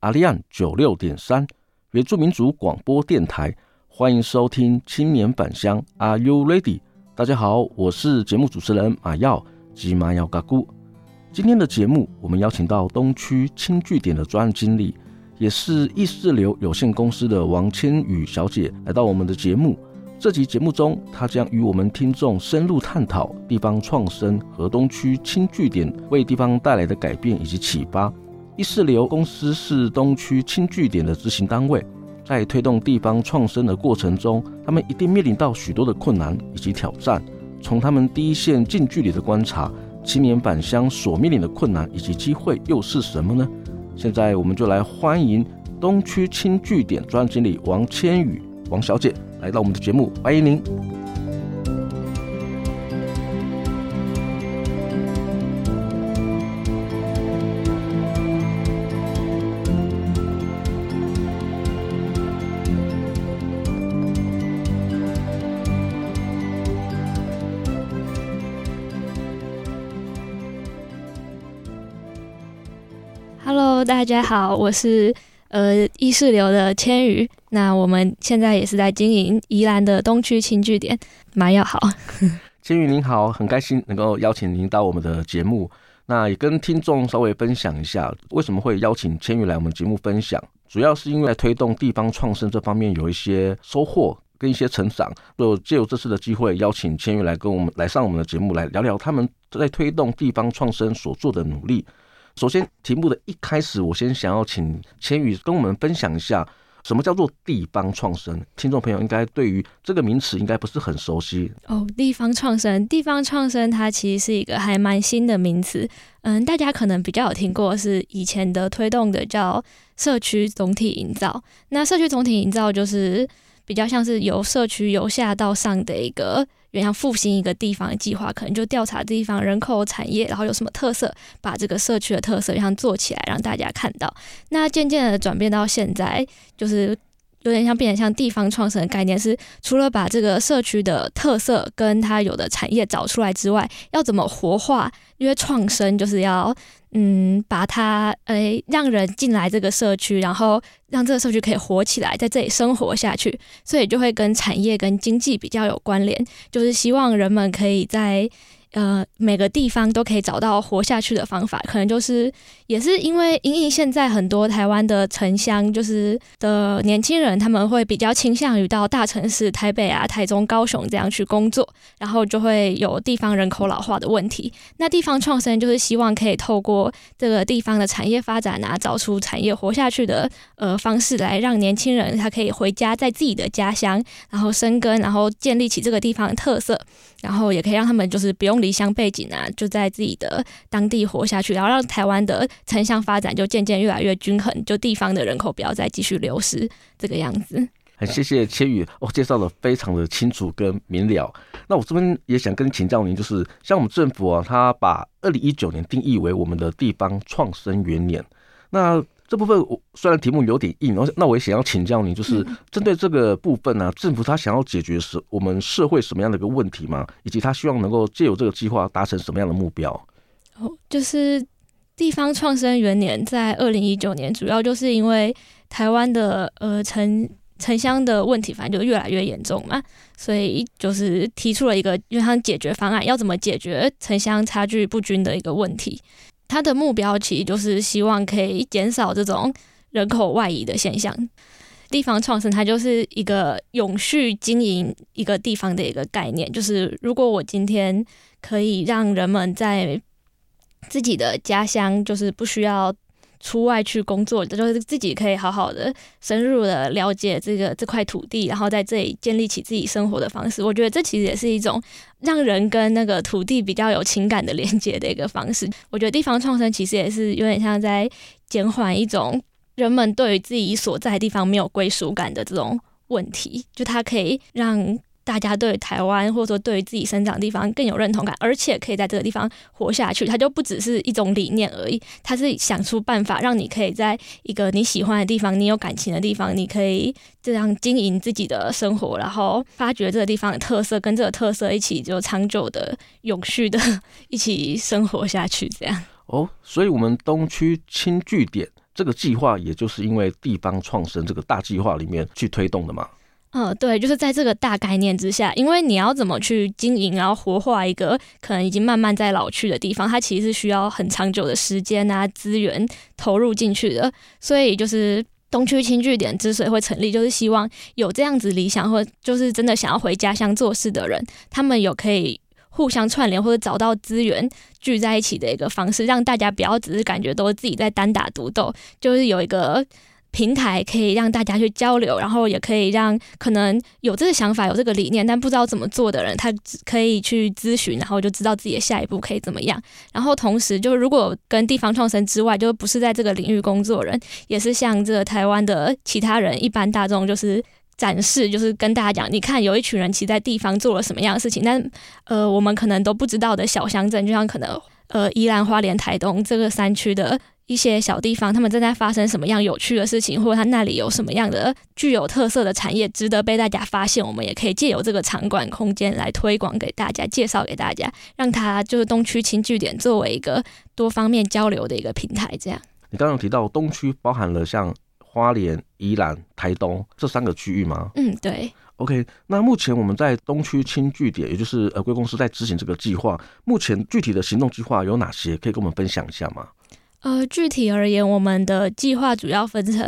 阿利安九六点三原住民族广播电台，欢迎收听青年返乡，Are you ready？大家好，我是节目主持人马耀及马耀嘎姑。今天的节目，我们邀请到东区轻据点的专案经理，也是意识流有限公司的王千羽小姐来到我们的节目。这集节目中，她将与我们听众深入探讨地方创生和东区轻据点为地方带来的改变以及启发。一四流公司是东区轻据点的执行单位，在推动地方创生的过程中，他们一定面临到许多的困难以及挑战。从他们第一线近距离的观察，青年返乡所面临的困难以及机会又是什么呢？现在我们就来欢迎东区轻据点专案经理王千羽王小姐来到我们的节目，欢迎您。大家好，我是呃意识流的千羽。那我们现在也是在经营宜兰的东区轻据点。蛮要好，千羽您好，很开心能够邀请您到我们的节目。那也跟听众稍微分享一下，为什么会邀请千羽来我们节目分享，主要是因为推动地方创生这方面有一些收获跟一些成长，就借由这次的机会邀请千羽来跟我们来上我们的节目，来聊聊他们在推动地方创生所做的努力。首先，题目的一开始，我先想要请千羽跟我们分享一下，什么叫做地方创生？听众朋友应该对于这个名词应该不是很熟悉哦。地方创生，地方创生，它其实是一个还蛮新的名词。嗯，大家可能比较有听过是以前的推动的叫社区总体营造。那社区总体营造就是比较像是由社区由下到上的一个。原像复兴一个地方的计划，可能就调查地方人口、产业，然后有什么特色，把这个社区的特色像做起来，让大家看到。那渐渐的转变到现在，就是有点像变成像地方创生的概念，是除了把这个社区的特色跟它有的产业找出来之外，要怎么活化？因为创生就是要。嗯，把它诶、让人进来这个社区，然后让这个社区可以活起来，在这里生活下去，所以就会跟产业跟经济比较有关联，就是希望人们可以在。呃，每个地方都可以找到活下去的方法，可能就是也是因为因应现在很多台湾的城乡，就是的年轻人，他们会比较倾向于到大城市，台北啊、台中、高雄这样去工作，然后就会有地方人口老化的问题。那地方创生就是希望可以透过这个地方的产业发展啊，找出产业活下去的呃方式，来让年轻人他可以回家，在自己的家乡，然后生根，然后建立起这个地方的特色，然后也可以让他们就是不用。离乡背景啊，就在自己的当地活下去，然后让台湾的城乡发展就渐渐越来越均衡，就地方的人口不要再继续流失，这个样子。很谢谢千羽，哦、介绍的非常的清楚跟明了。那我这边也想跟请教您，就是像我们政府啊，他把二零一九年定义为我们的地方创生元年，那。这部分我虽然题目有点硬，那我也想要请教你，就是针对这个部分呢、啊，政府他想要解决是我们社会什么样的一个问题吗？以及他希望能够借由这个计划达成什么样的目标？哦，就是地方创生元年在二零一九年，主要就是因为台湾的呃城城乡的问题，反正就越来越严重嘛，所以就是提出了一个就像解决方案，要怎么解决城乡差距不均的一个问题。他的目标其实就是希望可以减少这种人口外移的现象。地方创生它就是一个永续经营一个地方的一个概念，就是如果我今天可以让人们在自己的家乡，就是不需要。出外去工作，就是自己可以好好的、深入的了解这个这块土地，然后在这里建立起自己生活的方式。我觉得这其实也是一种让人跟那个土地比较有情感的连接的一个方式。我觉得地方创生其实也是有点像在减缓一种人们对于自己所在地方没有归属感的这种问题，就它可以让。大家对台湾或者说对自己生长的地方更有认同感，而且可以在这个地方活下去，它就不只是一种理念而已，它是想出办法让你可以在一个你喜欢的地方、你有感情的地方，你可以这样经营自己的生活，然后发掘这个地方的特色，跟这个特色一起就长久的、永续的一起生活下去。这样哦，所以我们东区轻据点这个计划，也就是因为地方创生这个大计划里面去推动的嘛。嗯，对，就是在这个大概念之下，因为你要怎么去经营，然后活化一个可能已经慢慢在老去的地方，它其实是需要很长久的时间啊、资源投入进去的。所以，就是东区轻据点之所以会成立，就是希望有这样子理想，或就是真的想要回家乡做事的人，他们有可以互相串联或者找到资源聚在一起的一个方式，让大家不要只是感觉都是自己在单打独斗，就是有一个。平台可以让大家去交流，然后也可以让可能有这个想法、有这个理念，但不知道怎么做的人，他可以去咨询，然后就知道自己的下一步可以怎么样。然后同时，就是如果跟地方创生之外，就不是在这个领域工作人，也是像这个台湾的其他人、一般大众，就是展示，就是跟大家讲，你看有一群人其实在地方做了什么样的事情，但呃，我们可能都不知道的小乡镇，就像可能呃宜兰花莲台东这个山区的。一些小地方，他们正在发生什么样有趣的事情，或者他那里有什么样的具有特色的产业，值得被大家发现。我们也可以借由这个场馆空间来推广给大家，介绍给大家，让它就是东区轻据点作为一个多方面交流的一个平台。这样，你刚刚提到东区包含了像花莲、宜兰、台东这三个区域吗？嗯，对。OK，那目前我们在东区轻据点，也就是呃贵公司在执行这个计划，目前具体的行动计划有哪些？可以跟我们分享一下吗？呃，具体而言，我们的计划主要分成，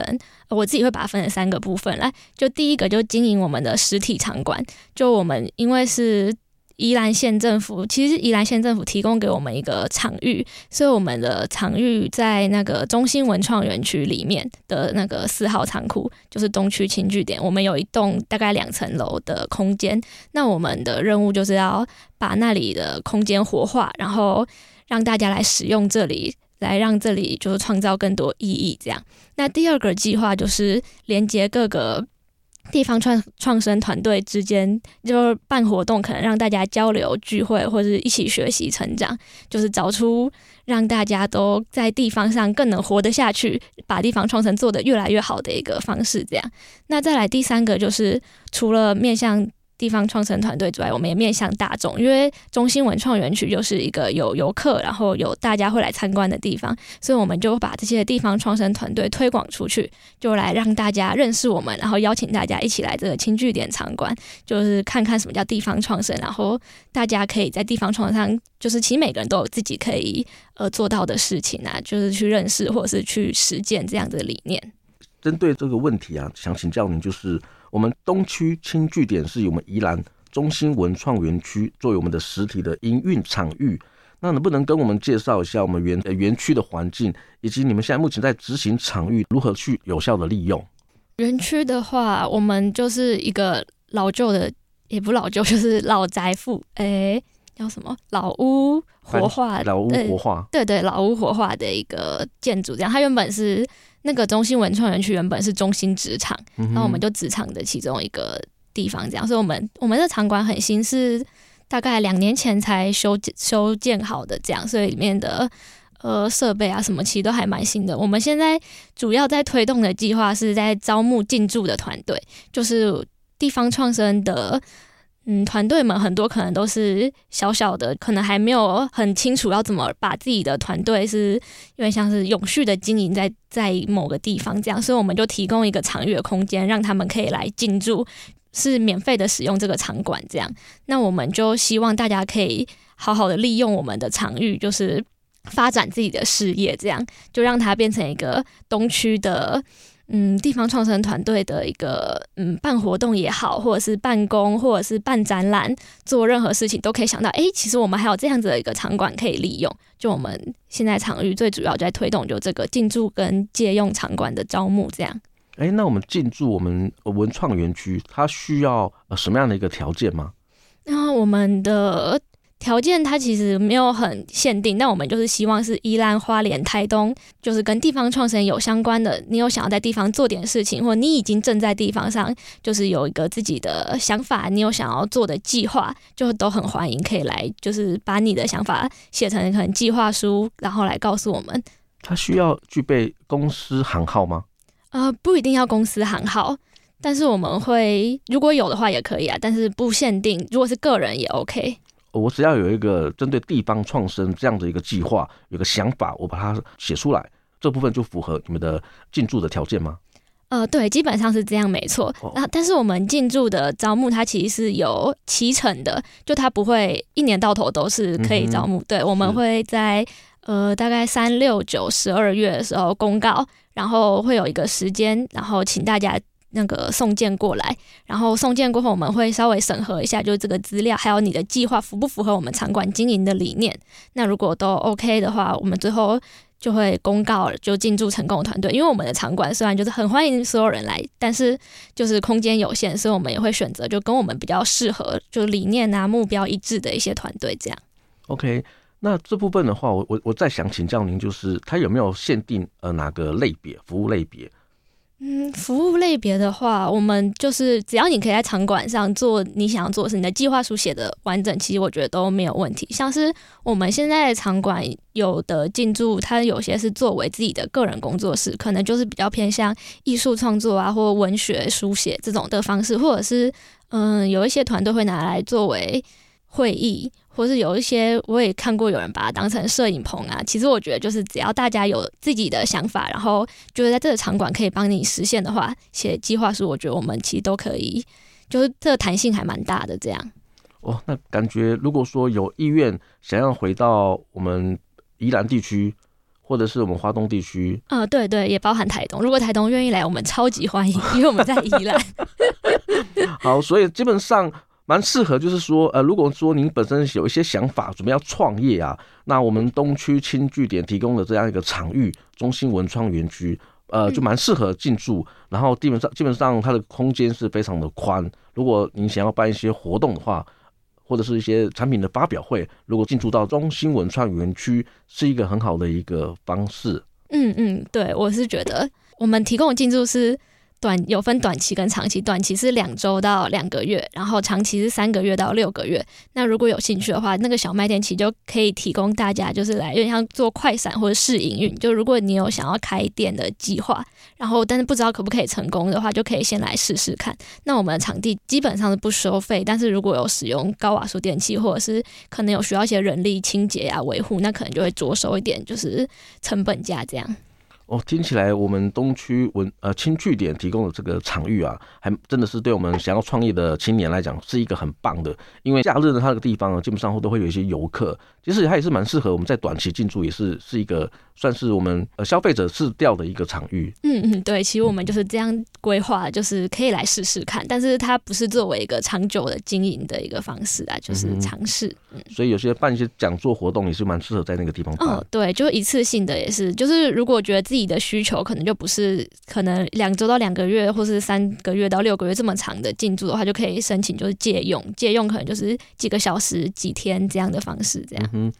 呃，我自己会把它分成三个部分来。就第一个，就经营我们的实体场馆。就我们因为是宜兰县政府，其实宜兰县政府提供给我们一个场域，所以我们的场域在那个中心文创园区里面的那个四号仓库，就是东区轻据点。我们有一栋大概两层楼的空间，那我们的任务就是要把那里的空间活化，然后让大家来使用这里。来让这里就是创造更多意义，这样。那第二个计划就是连接各个地方创创生团队之间，就是办活动，可能让大家交流聚会，或者是一起学习成长，就是找出让大家都在地方上更能活得下去，把地方创生做得越来越好的一个方式，这样。那再来第三个就是除了面向。地方创生团队之外，我们也面向大众，因为中心文创园区就是一个有游客，然后有大家会来参观的地方，所以我们就把这些地方创生团队推广出去，就来让大家认识我们，然后邀请大家一起来这个轻据点场馆，就是看看什么叫地方创生，然后大家可以在地方创生，就是其实每个人都有自己可以呃做到的事情啊，就是去认识或者是去实践这样的理念。针对这个问题啊，想请教您就是。我们东区轻据点是由我们宜兰中心文创园区作为我们的实体的营运场域，那能不能跟我们介绍一下我们园园区的环境，以及你们现在目前在执行场域如何去有效的利用？园区的话，我们就是一个老旧的，也不老旧，就是老宅复，哎，叫什么？老屋活化，老屋活化，对对，老屋活化的一个建筑，这样，它原本是。那个中心文创园区原本是中心职场，然后我们就职场的其中一个地方，这样，所以我们我们的场馆很新，是大概两年前才修修建好的，这样，所以里面的呃设备啊什么其实都还蛮新的。我们现在主要在推动的计划是在招募进驻的团队，就是地方。创生的。嗯，团队们很多可能都是小小的，可能还没有很清楚要怎么把自己的团队是因为像是永续的经营在在某个地方这样，所以我们就提供一个场域的空间，让他们可以来进驻，是免费的使用这个场馆这样。那我们就希望大家可以好好的利用我们的场域，就是发展自己的事业，这样就让它变成一个东区的。嗯，地方创生团队的一个嗯，办活动也好，或者是办公，或者是办展览，做任何事情都可以想到，哎、欸，其实我们还有这样子的一个场馆可以利用。就我们现在场域最主要就在推动，就这个进驻跟借用场馆的招募，这样。哎、欸，那我们进驻我们文创园区，它需要什么样的一个条件吗？那我们的。条件它其实没有很限定，但我们就是希望是宜兰、花莲、台东，就是跟地方创生有相关的。你有想要在地方做点事情，或你已经正在地方上，就是有一个自己的想法，你有想要做的计划，就都很欢迎可以来，就是把你的想法写成可能计划书，然后来告诉我们。它需要具备公司行号吗？呃，不一定要公司行号，但是我们会如果有的话也可以啊，但是不限定，如果是个人也 OK。我只要有一个针对地方创生这样的一个计划，有个想法，我把它写出来，这部分就符合你们的进驻的条件吗？呃，对，基本上是这样，没错。那、哦、但是我们进驻的招募，它其实是有期程的，就它不会一年到头都是可以招募。嗯、对，我们会在呃大概三六九十二月的时候公告，然后会有一个时间，然后请大家。那个送件过来，然后送件过后，我们会稍微审核一下，就是这个资料还有你的计划符不符合我们场馆经营的理念。那如果都 OK 的话，我们最后就会公告就进驻成功的团队。因为我们的场馆虽然就是很欢迎所有人来，但是就是空间有限，所以我们也会选择就跟我们比较适合，就理念啊目标一致的一些团队这样。OK，那这部分的话，我我我再想请教您，就是它有没有限定呃哪个类别服务类别？嗯，服务类别的话，我们就是只要你可以在场馆上做你想要做的事，你的计划书写的完整，其实我觉得都没有问题。像是我们现在的场馆有的进驻，它有些是作为自己的个人工作室，可能就是比较偏向艺术创作啊，或文学书写这种的方式，或者是嗯，有一些团队会拿来作为会议。或是有一些，我也看过有人把它当成摄影棚啊。其实我觉得，就是只要大家有自己的想法，然后觉得在这个场馆可以帮你实现的话，写计划书，我觉得我们其实都可以，就是这个弹性还蛮大的。这样哦，那感觉如果说有意愿想要回到我们宜兰地区，或者是我们花东地区，啊、嗯，对对，也包含台东。如果台东愿意来，我们超级欢迎，因为我们在宜兰。好，所以基本上。蛮适合，就是说，呃，如果说您本身有一些想法，准备要创业啊，那我们东区轻据点提供的这样一个场域——中心文创园区，呃，就蛮适合进驻。然后基本上，基本上它的空间是非常的宽。如果您想要办一些活动的话，或者是一些产品的发表会，如果进驻到中心文创园区，是一个很好的一个方式。嗯嗯，对，我是觉得我们提供的进驻是。短有分短期跟长期，短期是两周到两个月，然后长期是三个月到六个月。那如果有兴趣的话，那个小卖店其实就可以提供大家，就是来有点像做快闪或者试营运。就如果你有想要开店的计划，然后但是不知道可不可以成功的话，就可以先来试试看。那我们的场地基本上是不收费，但是如果有使用高瓦数电器，或者是可能有需要一些人力清洁啊维护，那可能就会着收一点，就是成本价这样。哦，听起来我们东区文呃轻据点提供的这个场域啊，还真的是对我们想要创业的青年来讲是一个很棒的。因为假日的它这个地方啊，基本上都会有一些游客，其实它也是蛮适合我们在短期进驻，也是是一个算是我们呃消费者市调的一个场域。嗯嗯，对，其实我们就是这样规划，就是可以来试试看，但是它不是作为一个长久的经营的一个方式啊，就是尝试。嗯，嗯，所以有些办一些讲座活动也是蛮适合在那个地方办。哦，对，就一次性的也是，就是如果觉得自己的需求可能就不是可能两周到两个月，或是三个月到六个月这么长的进驻的话，就可以申请就是借用，借用可能就是几个小时、几天这样的方式。这样。嗯，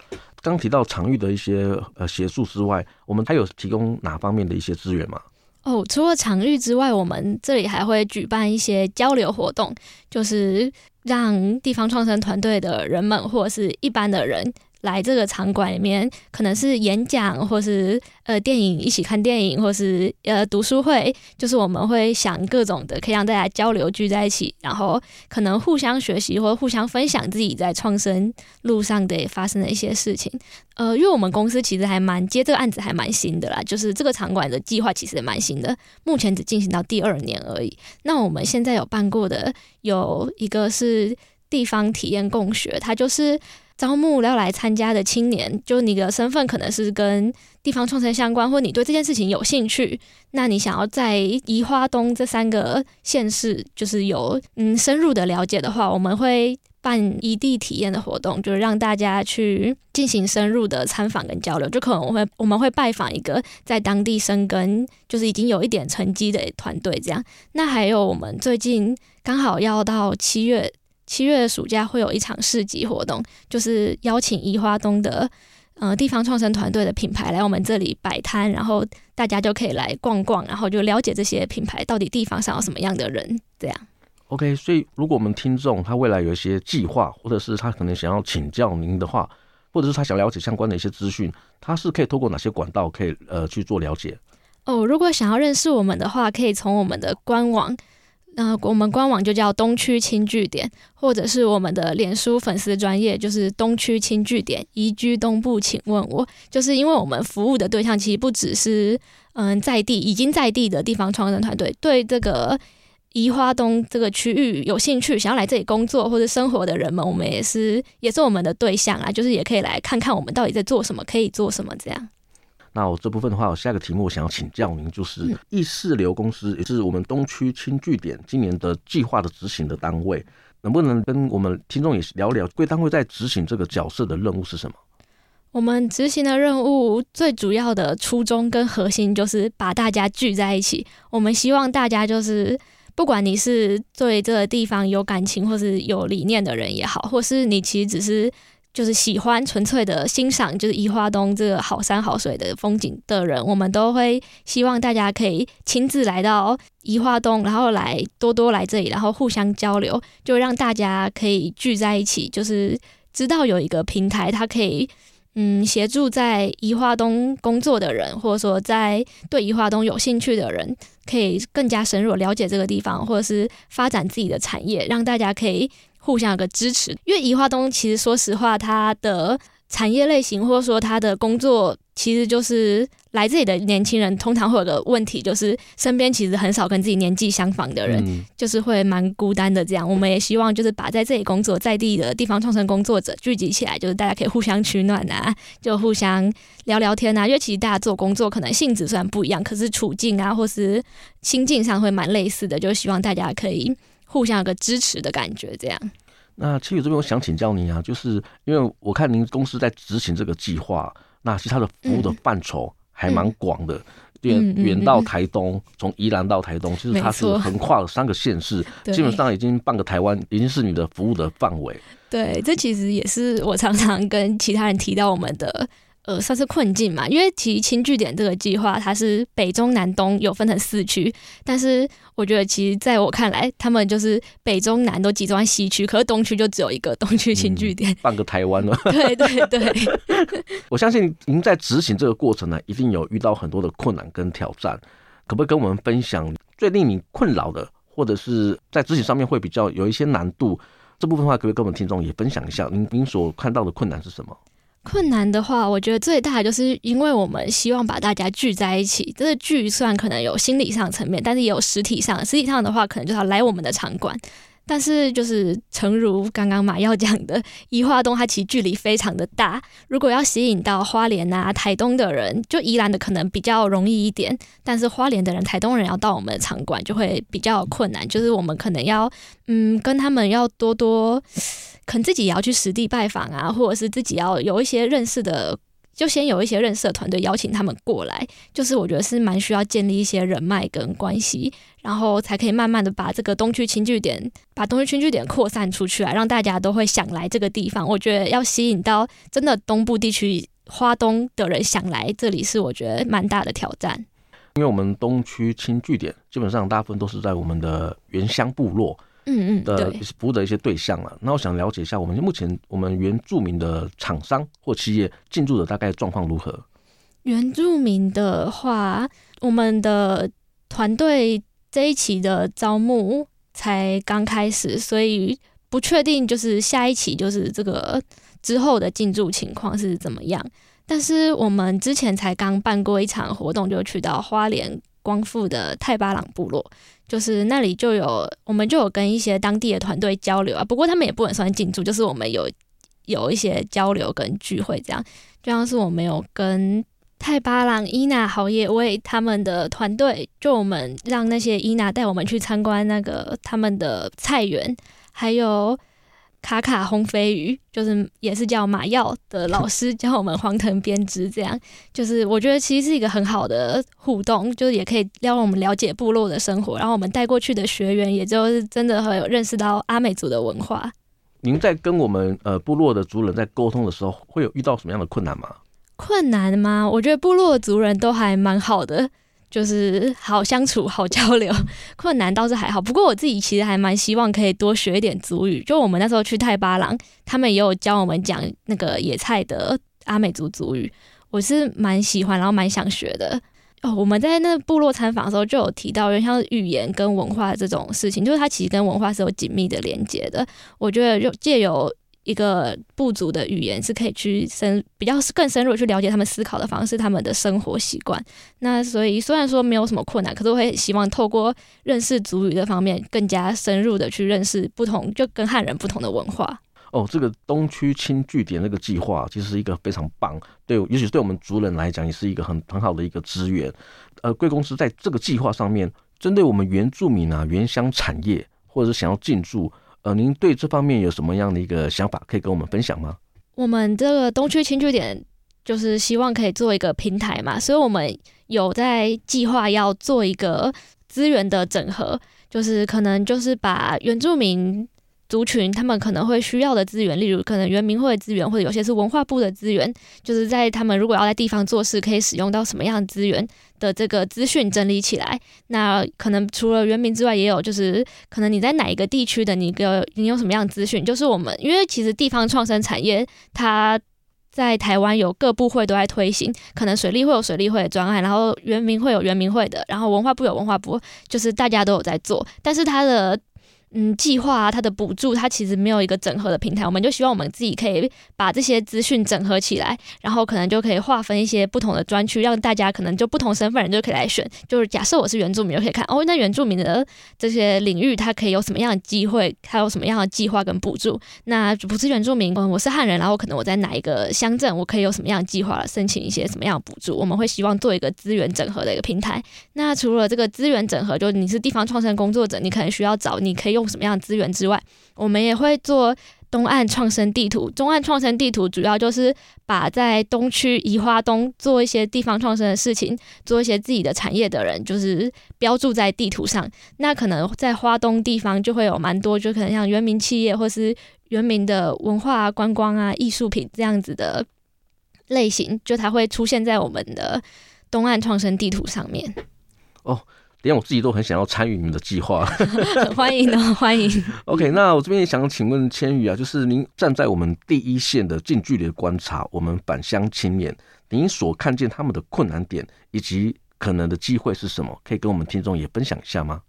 刚提到场域的一些呃协助之外，我们还有提供哪方面的一些资源吗？哦，除了场域之外，我们这里还会举办一些交流活动，就是让地方创生团队的人们或者是一般的人。来这个场馆里面，可能是演讲，或是呃电影一起看电影，或是呃读书会，就是我们会想各种的，可以让大家交流聚在一起，然后可能互相学习或互相分享自己在创生路上的发生的一些事情。呃，因为我们公司其实还蛮接这个案子还蛮新的啦，就是这个场馆的计划其实蛮新的，目前只进行到第二年而已。那我们现在有办过的有一个是地方体验共学，它就是。招募要来参加的青年，就你的身份可能是跟地方创生相关，或你对这件事情有兴趣，那你想要在宜花东这三个县市，就是有嗯深入的了解的话，我们会办异地体验的活动，就是让大家去进行深入的参访跟交流。就可能我会我们会拜访一个在当地生根，就是已经有一点成绩的团队这样。那还有我们最近刚好要到七月。七月的暑假会有一场市集活动，就是邀请宜花东的呃地方创生团队的品牌来我们这里摆摊，然后大家就可以来逛逛，然后就了解这些品牌到底地方上有什么样的人，这样。OK，所以如果我们听众他未来有一些计划，或者是他可能想要请教您的话，或者是他想了解相关的一些资讯，他是可以透过哪些管道可以呃去做了解？哦，如果想要认识我们的话，可以从我们的官网，那、我们官网就叫东区轻据点，或者是我们的脸书粉丝专页，就是东区轻据点宜居东部，请问我，就是因为我们服务的对象其实不只是嗯在地已经在地的地方创生团队，对这个。宜花东这个区域有兴趣想要来这里工作或者生活的人们，我们也是也是我们的对象啊，就是也可以来看看我们到底在做什么，可以做什么这样。那我这部分的话，我下一个题目我想要请教您，就是意识流公司也是我们东区轻据点今年的计划的执行的单位，能不能跟我们听众也聊聊贵单位在执行这个角色的任务是什么？我们执行的任务最主要的初衷跟核心就是把大家聚在一起，我们希望大家就是。不管你是对这个地方有感情或是有理念的人也好，或是你其实只是就是喜欢纯粹的欣赏，就是宜花东这个好山好水的风景的人，我们都会希望大家可以亲自来到宜花东，然后来多多来这里，然后互相交流，就让大家可以聚在一起，就是知道有一个平台，它可以。嗯，协助在宜花东工作的人，或者说在对宜花东有兴趣的人，可以更加深入了解这个地方，或者是发展自己的产业，让大家可以互相有个支持。因为宜花东其实说实话，它的产业类型或者说它的工作，其实就是来这里的年轻人通常会有个问题，就是身边其实很少跟自己年纪相仿的人，嗯、就是会蛮孤单的。这样，我们也希望就是把在这里工作在地的地方创生工作者聚集起来，就是大家可以互相取暖啊，就互相聊聊天啊。因为其实大家做工作可能性质虽然不一样，可是处境啊或是心境上会蛮类似的，就希望大家可以互相有个支持的感觉，这样。那其实这边我想请教您啊，就是因为我看您公司在执行这个计划，那其实它的服务的范畴还蛮广的，远远、嗯、到台东，从、嗯、宜兰到台东，其实它是横跨了三个县市，基本上已经半个台湾已经是你的服务的范围。对，这其实也是我常常跟其他人提到我们的。呃，算是困境嘛，因为其实轻据点这个计划，它是北中南东有分成四区，但是我觉得其实在我看来，他们就是北中南都集中在西区，可是东区就只有一个东区轻据点，嗯，半个台湾了。对 对对，我相信您在执行这个过程呢，一定有遇到很多的困难跟挑战，可不可以跟我们分享最令你困扰的，或者是在执行上面会比较有一些难度这部分的话，可不可以跟我们听众也分享一下您您所看到的困难是什么？困难的话，我觉得最大就是因为我们希望把大家聚在一起。这个聚算可能有心理上层面，但是也有实体上。实体上的话，可能就要来我们的场馆。但是就是诚如刚刚马耀讲的，宜花东它其实距离非常的大。如果要吸引到花莲啊、台东的人，就宜兰的可能比较容易一点。但是花莲的人、台东人要到我们的场馆就会比较困难。就是我们可能要嗯跟他们要多多。可能自己也要去实地拜访啊，或者是自己要有一些认识的，就先有一些认识的团队邀请他们过来。就是我觉得是蛮需要建立一些人脉跟关系，然后才可以慢慢的把这个东区轻据点，把东区轻据点扩散出去啊，让大家都会想来这个地方。我觉得要吸引到真的东部地区花东的人想来这里，是我觉得蛮大的挑战。因为我们东区轻据点基本上大部分都是在我们的原乡部落。嗯嗯，的服务的一些对象了。那我想了解一下，我们目前我们原住民的厂商或企业进驻的大概状况如何？原住民的话，我们的团队这一期的招募才刚开始，所以不确定就是下一期就是这个之后的进驻情况是怎么样。但是我们之前才刚办过一场活动，就去到花莲光复的泰巴朗部落。就是那里就有，我们就有跟一些当地的团队交流啊。不过他们也不能算进驻，就是我们有有一些交流跟聚会这样。就像是我们有跟泰巴朗伊娜好野味他们的团队，就我们让那些伊娜带我们去参观那个他们的菜园，还有。卡卡烘飞鱼，就是也是叫马耀的老师教我们黄藤编织，这样就是我觉得其实是一个很好的互动，就是也可以让我们了解部落的生活，然后我们带过去的学员，也就是真的很有认识到阿美族的文化。您在跟我们呃部落的族人在沟通的时候，会有遇到什么样的困难吗？困难吗？我觉得部落族人都还蛮好的，就是好相处、好交流。困难倒是还好，不过我自己其实还蛮希望可以多学一点族语。就我们那时候去太巴朗，他们也有教我们讲那个野菜的阿美族族语，我是蛮喜欢，然后蛮想学的。哦，我们在那部落参访的时候就有提到，因为像语言跟文化这种事情，就是它其实跟文化是有紧密的连接的。我觉得就借由一个部族的语言，是可以去深比较更深入去了解他们思考的方式，他们的生活习惯。那所以虽然说没有什么困难，可是我会希望透过认识族语的方面，更加深入的去认识不同，就跟汉人不同的文化。哦，这个东区轻据点那个计划其实是一个非常棒，对，尤其是对我们族人来讲，也是一个很很好的一个资源。呃，贵公司在这个计划上面，针对我们原住民啊、原乡产业，或者是想要进驻，呃，您对这方面有什么样的一个想法可以跟我们分享吗？我们这个东区轻据点就是希望可以做一个平台嘛，所以我们有在计划要做一个资源的整合，就是可能就是把原住民。族群他们可能会需要的资源，例如可能原民会的资源，或者有些是文化部的资源，就是在他们如果要在地方做事，可以使用到什么样的资源的这个资讯整理起来。那可能除了原民之外，也有就是可能你在哪一个地区的，你个你有什么样资讯？就是我们因为其实地方创生产业，它在台湾有各部会都在推行，可能水利会有水利会的专案，然后原民会有原民会的，然后文化部有文化部，就是大家都有在做，但是它的。嗯，计划啊，它的补助，它其实没有一个整合的平台。我们就希望我们自己可以把这些资讯整合起来，然后可能就可以划分一些不同的专区，让大家可能就不同身份人就可以来选。就是假设我是原住民，就可以看哦，那原住民的这些领域，它可以有什么样的机会，它有什么样的计划跟补助。那不是原住民，我是汉人，然后可能我在哪一个乡镇，我可以有什么样的计划申请一些什么样的补助。我们会希望做一个资源整合的一个平台。那除了这个资源整合，就你是地方创生工作者，你可能需要找，你可以用。用什么样的资源之外，我们也会做东岸创生地图。中岸创生地图主要就是把在东区宜花东做一些地方创生的事情，做一些自己的产业的人，就是标注在地图上。那可能在花东地方就会有蛮多，就可能像原民企业或是原民的文化、观光啊、艺术品这样子的类型，就它会出现在我们的东岸创生地图上面。哦。连我自己都很想要参与你们的计划，欢迎哦，欢迎。OK，那我这边也想请问千羽啊，就是您站在我们第一线的近距离观察，我们返乡青年，您所看见他们的困难点以及可能的机会是什么？可以跟我们听众也分享一下吗？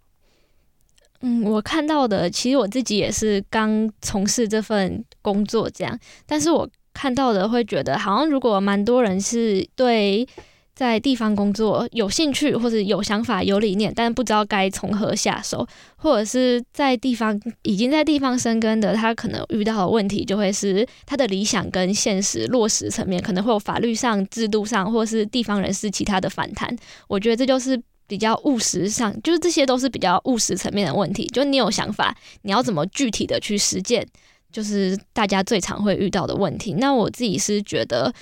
嗯，我看到的，其实我自己也是刚从事这份工作这样，但是我看到的会觉得，好像如果蛮多人是对。在地方工作有兴趣或者有想法有理念，但不知道该从何下手，或者是在地方已经在地方生根的，他可能遇到的问题就会是他的理想跟现实落实层面可能会有法律上、制度上，或是地方人士其他的反弹。我觉得这就是比较务实上，就是这些都是比较务实层面的问题。就你有想法，你要怎么具体的去实践，就是大家最常会遇到的问题。那我自己是觉得。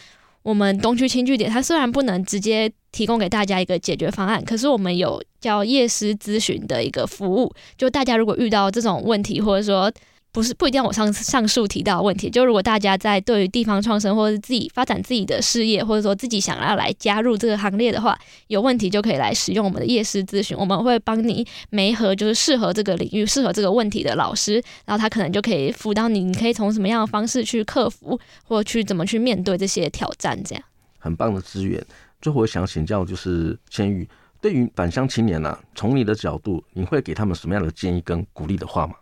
我们东区轻据点，它虽然不能直接提供给大家一个解决方案，可是我们有叫夜师咨询的一个服务。就大家如果遇到这种问题，或者说，不是不一定要我上上述提到的问题，就如果大家在对于地方创生或者自己发展自己的事业，或者说自己想要来加入这个行列的话，有问题就可以来使用我们的夜市咨询，我们会帮你媒合就是适合这个领域、适合这个问题的老师，然后他可能就可以辅导你，你可以从什么样的方式去克服，或去怎么去面对这些挑战，这样。很棒的资源。最后我想请教就是千玉，对于返乡青年啊，从你的角度，你会给他们什么样的建议跟鼓励的话吗？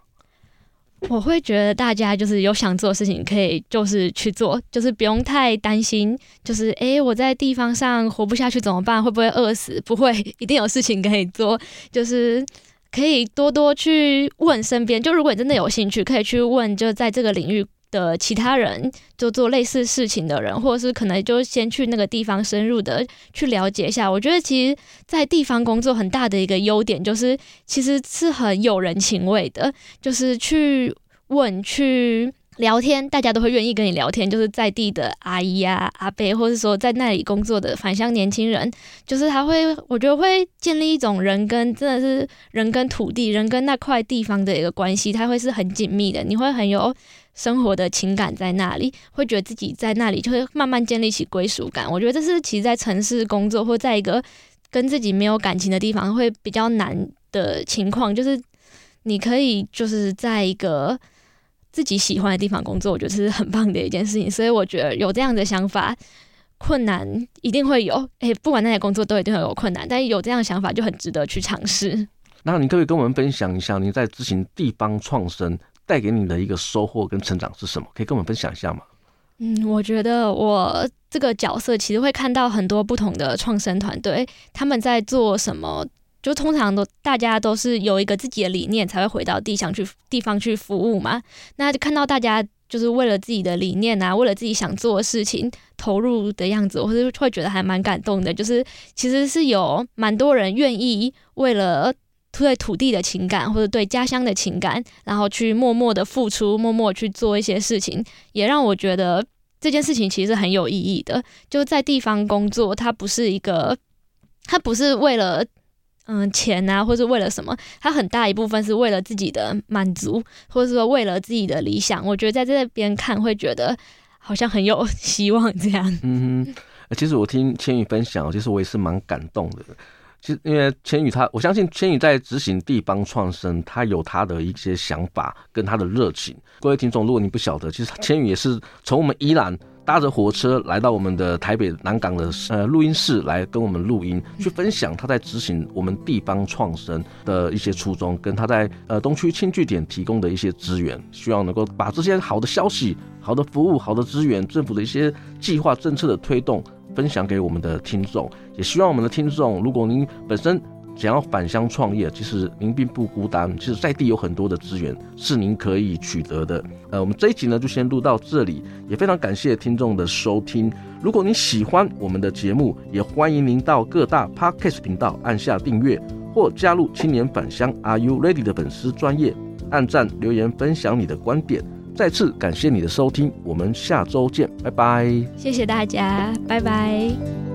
我会觉得大家就是有想做的事情，可以就是去做，就是不用太担心，就是诶，我在地方上活不下去怎么办？会不会饿死？不会，一定有事情可以做，就是 可以多多去问身边。就如果你真的有兴趣，可以去问，就在这个领域。的其他人就做类似事情的人，或者是可能就先去那个地方深入的去了解一下。我觉得其实，在地方工作很大的一个优点就是，其实是很有人情味的，就是去问去聊天，大家都会愿意跟你聊天，就是在地的阿姨啊、阿伯，或是说在那里工作的返乡年轻人，就是他会，我觉得会建立一种人跟真的是人跟土地、人跟那块地方的一个关系，它会是很紧密的，你会很有生活的情感在那里，会觉得自己在那里就会慢慢建立起归属感。我觉得这是其实，在城市工作或在一个跟自己没有感情的地方会比较难的情况，就是你可以就是在一个。自己喜欢的地方工作，我觉得是很棒的一件事情。所以我觉得有这样的想法，困难一定会有。诶、不管那些工作都一定会有困难，但有这样的想法就很值得去尝试。那你可不可以跟我们分享一下，你在执行地方创生带给你的一个收获跟成长是什么？可以跟我们分享一下吗？嗯，我觉得我这个角色其实会看到很多不同的创生团队，他们在做什么。就通常都大家都是有一个自己的理念，才会回到地上去地方去服务嘛。那就看到大家就是为了自己的理念啊，为了自己想做的事情投入的样子，我是会觉得还蛮感动的。就是其实是有蛮多人愿意为了对土地的情感或者对家乡的情感，然后去默默的付出，默默去做一些事情，也让我觉得这件事情其实很有意义的。就在地方工作，它不是一个，它不是为了。嗯，钱啊，或是为了什么？他很大一部分是为了自己的满足，或者说为了自己的理想。我觉得在这边看会觉得好像很有希望这样。嗯哼，其实我听千羽分享，其实我也是蛮感动的。其实因为千羽他，我相信千羽在执行地方创生，他有他的一些想法跟他的热情。各位听众，如果你不晓得，其实千羽也是从我们宜兰。搭着火车来到我们的台北南港的呃录音室来跟我们录音，去分享他在执行我们地方创生的一些初衷，跟他在呃东区轻据点提供的一些资源，希望能够把这些好的消息、好的服务、好的资源、政府的一些计划政策的推动分享给我们的听众，也希望我们的听众，如果您本身。想要返乡创业，其实您并不孤单。其实在地有很多的资源是您可以取得的。呃，我们这一集呢就先录到这里，也非常感谢听众的收听。如果你喜欢我们的节目，也欢迎您到各大 Podcast 频道按下订阅，或加入青年返乡 Are You Ready 的粉丝专业，按赞留言分享你的观点。再次感谢你的收听，我们下周见，拜拜。谢谢大家，拜拜。